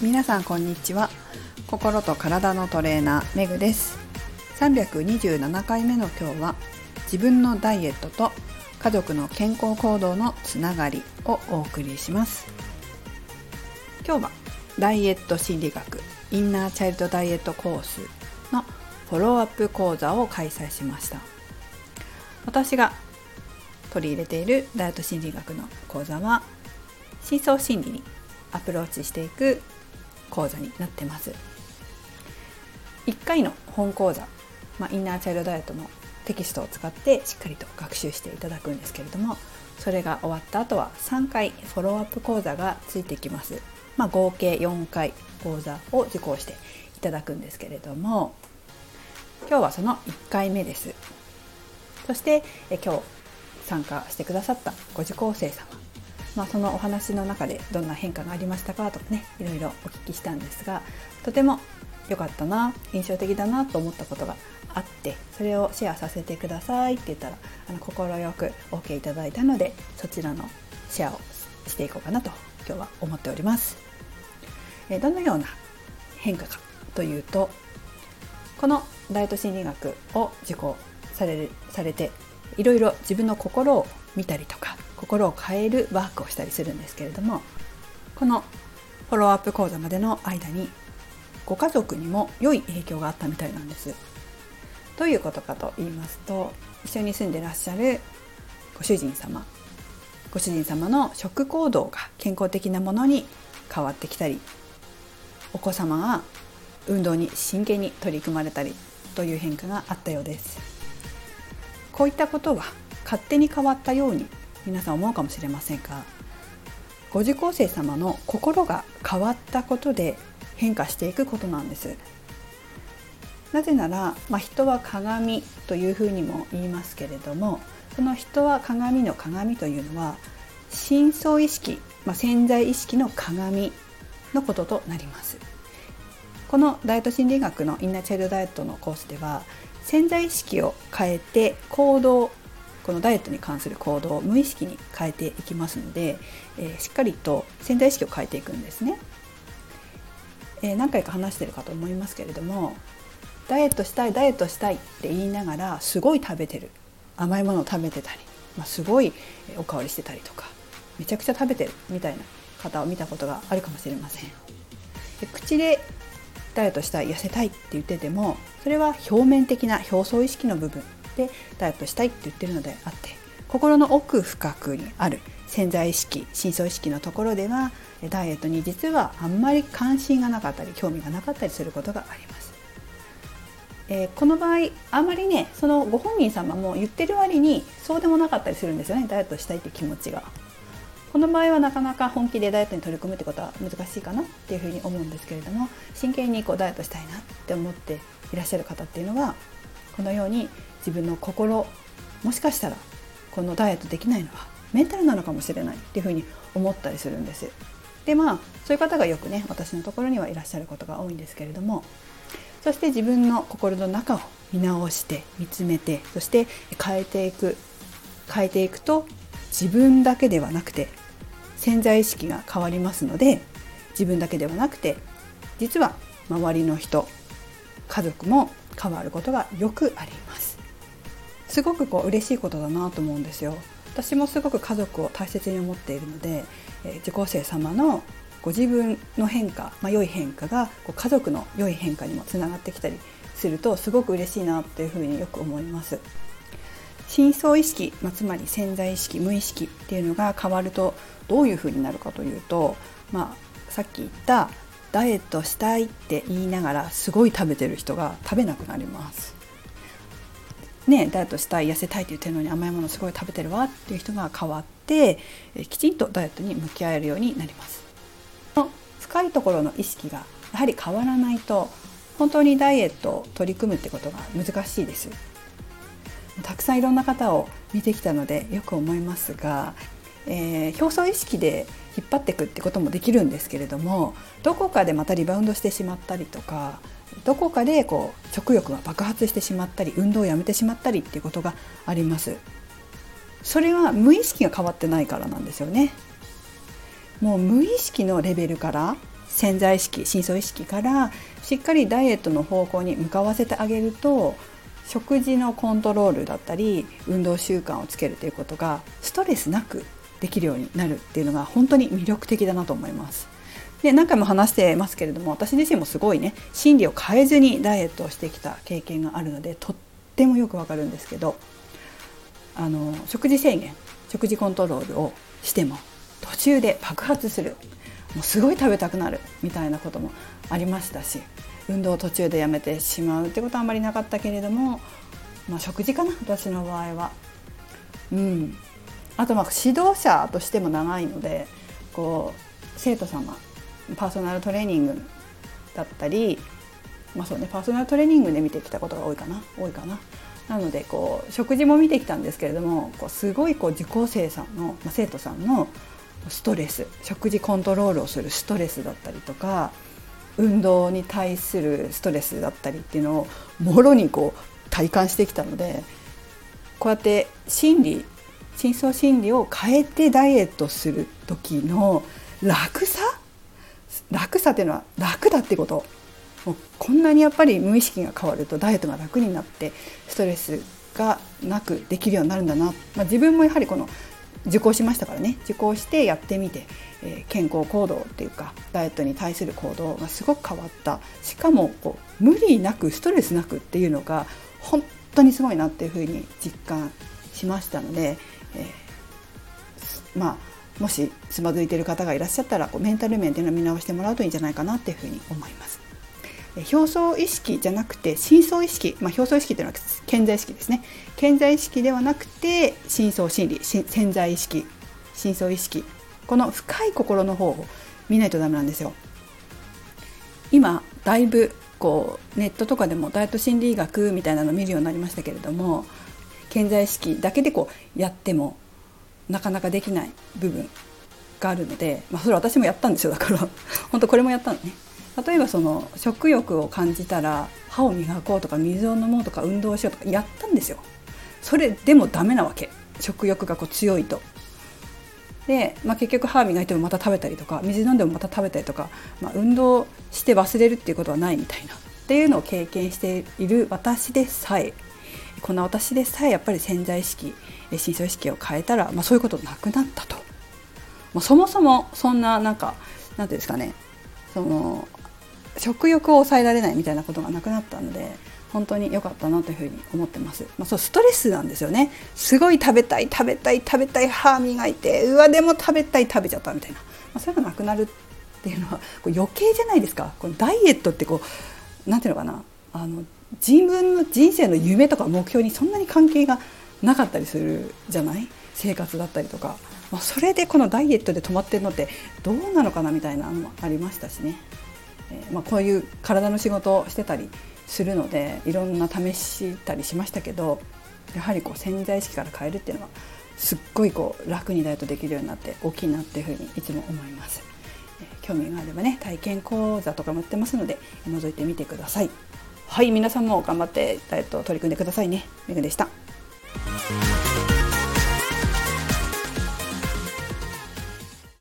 皆さんこんにちは。心と体のトレーナーめぐです。327回目の今日は自分のダイエットと家族の健康行動のつながりをお送りします。今日はダイエット心理学インナーチャイルドダイエットコースのフォローアップ講座を開催しました。私が取り入れているダイエット心理学の講座は深層心理にアプローチしていく講座になってます。1回の本講座、まあ、インナーチャイルドダイエットのテキストを使ってしっかりと学習していただくんですけれどもそれが終わった後は3回フォローアップ講座がついてきます、まあ、合計4回講座を受講していただくんですけれども今日はその1回目です。そしてえ今日参加してくださったご受講生様まあ、そのお話の中でどんな変化がありましたかとかねいろいろお聞きしたんですがとても良かったな印象的だなと思ったことがあってそれをシェアさせてくださいって言ったらあの快く OK いただいたのでそちらのシェアをしていこうかなと今日は思っております。えどのような変化かというとこのダイト心理学を受講されされていろいろ自分の心を見たりとか心を変えるワークをしたりするんですけれどもこのフォローアップ講座までの間にご家族にも良い影響があったみたいなんです。どういうことかと言いますと一緒に住んでらっしゃるご主人様ご主人様の食行動が健康的なものに変わってきたりお子様が運動に真剣に取り組まれたりという変化があったようですこういったことは勝手に変わったように皆さん思うかもしれませんがご受講生様の心が変わったことで変化していくことなんです。なぜなら、まあ、人は鏡というふうにも言いますけれどもその人は鏡の鏡というのは深層意識、まあ、潜在意識の鏡のこととなります。このダイエット心理学のインナーチャイルドダイエットのコースでは潜在意識を変えて行動このダイエットに関する行動を無意識に変えていきますので、えー、しっかりと潜在意識を変えていくんですね、えー、何回か話してるかと思いますけれどもダイエットしたいダイエットしたいって言いながらすごい食べてる。甘いものを食べてたり、まあ、すごいおかわりしてたりとかめちゃくちゃ食べてる。みたいな方を見たことがあるかもしれません。で口でダイエットしたい痩せたいって言っててもそれは表面的な表層意識の部分。でダイエットしたいって言ってるのであって心の奥深くにある潜在意識深層意識のところではダイエットに実はあんまり関心がなかったり興味がなかったりすることがあります。えー、この場合あまりねそのご本人様も言ってる割にそうでもなかったりするんですよねダイエットしたいって気持ちが。この場合はなかなか本気でダイエットに取り組むってことは難しいかなっていうふうに思うんですけれども真剣にこうダイエットしたいなって思っていらっしゃる方っていうのはこのように自分の心もしかしたらこのダイエットできないのはメンタルなのかもしれないっていうふうに思ったりするんです。でまあそういう方がよくね私のところにはいらっしゃることが多いんですけれどもそして自分の心の中を見直して見つめてそして変えていく変えていくと自分だけではなくて潜在意識が変わりますので自分だけではなくて実は周りの人家族も変わることがよくあります。すごくこう嬉しいことだなと思うんですよ。私もすごく家族を大切に思っているので、えー、受講生様のご自分の変化、まあ、良い変化がこう家族の良い変化にもつながってきたりするとすごく嬉しいなっていうふうによく思います。深層意識、まあ、つまり潜在意識無意識っていうのが変わるとどういうふうになるかというと、まあ、さっき言ったダイエットしたいって言いながらすごい食べてる人が食べなくなります。ね、ダイエットしたい痩せたいって言ってるのに甘いものすごい食べてるわっていう人が変わってきちんとダイエットに向き合えるようになります。深いところの意識がやはり変わらないと本当にダイエットを取り組むってことが難しいです。たくさんいろんな方を見てきたのでよく思いますがえー、表層意識で引っ張っていくってこともできるんですけれどもどこかでまたリバウンドしてしまったりとかどこかでこう食欲が爆発してしまったり運動をやめてしまったりっていうことがあります。それは無意識が変わってないからなんですよね。もう無意識のレベルから潜在意識深層意識からしっかりダイエットの方向に向かわせてあげると食事のコントロールだったり運動習慣をつけるということがストレスなくできるようになるっていうのが本当に魅力的だなと思います。で何回も話してますけれども私自身もすごいね心理を変えずにダイエットをしてきた経験があるのでとってもよくわかるんですけどあの食事制限食事コントロールをしても途中で爆発するもうすごい食べたくなるみたいなこともありましたし運動を途中でやめてしまうってことはあんまりなかったけれども、まあ、食事かな私の場合は。うん、あとまあ指導者としても長いのでこう生徒様パーソナルトレーニングだったり、まあそうね、パーソナルトレーニングで見てきたことが多いかな多いかな。なのでこう食事も見てきたんですけれどもこうすごいこう受講生さんの、まあ、生徒さんのストレス食事コントロールをするストレスだったりとか運動に対するストレスだったりっていうのをもろにこう体感してきたのでこうやって心理深層心理を変えてダイエットする時の楽さ？楽さっていうのは楽だってこともうこんなにやっぱり無意識が変わるとダイエットが楽になってストレスがなくできるようになるんだな、まあ、自分もやはりこの受講しましたからね。受講してやってみて、えー、健康行動っていうかダイエットに対する行動がすごく変わった。しかもこう無理なくストレスなくっていうのが本当にすごいなっていうふうに実感しましたので、えー、まあもしつまずいている方がいらっしゃったらこうメンタル面っていうのを見直してもらうといいんじゃないかなっていうふうに思います。表層意識じゃなくて深層意識、まあ、表層意識というのは潜在意識ですね。潜在意識ではなくて深層心理潜在意識。深層意識。この深い心の方を見ないとダメなんですよ。今だいぶこうネットとかでもダイエット心理学みたいなのを見るようになりましたけれども潜在意識だけでこうやってもなかなかできない部分があるので、まあ、それ私もやったんですよ。だから本当これもやったのね。例えばその食欲を感じたら歯を磨こうとか水を飲もうとか運動しようとかやったんですよ。それでもダメなわけ。食欲がこう強いと。で、まあ、結局歯磨いてもまた食べたりとか水飲んでもまた食べたりとか、まあ、運動して忘れるっていうことはないみたいな。っていうのを経験している私でさえこの私でさえやっぱり潜在意識深層意識を変えたら、まあ、そういうことなくなったと、まあ、そもそもそんななんかなんていうんですかねその食欲を抑えられないみたいなことがなくなったので本当に良かったなというふうに思ってます。まあ、そうストレスなんですよね。すごい食べたい食べたい食べたい歯磨いてうわでも食べたい食べちゃったみたいな、まあ、それがなくなるっていうのはこう余計じゃないですか。このダイエットってこうなんていうのかなあの自分の人生の夢とか目標にそんなに関係がなかったりするじゃない？生活だったりとか、まあ、それでこのダイエットで止まってるのってどうなのかなみたいなのもありましたしね。えー、まあ、こういう体の仕事をしてたりするのでいろんな試したりしましたけどやはりこう潜在意識から変えるっていうのはすっごいこう楽にダイエットできるようになって大きいなっていうふうにいつも思います。え、興味があればね体験講座とかもやってますので覗いてみてください。はい皆さんも頑張ってダイエット取り組んでくださいね。めぐでした。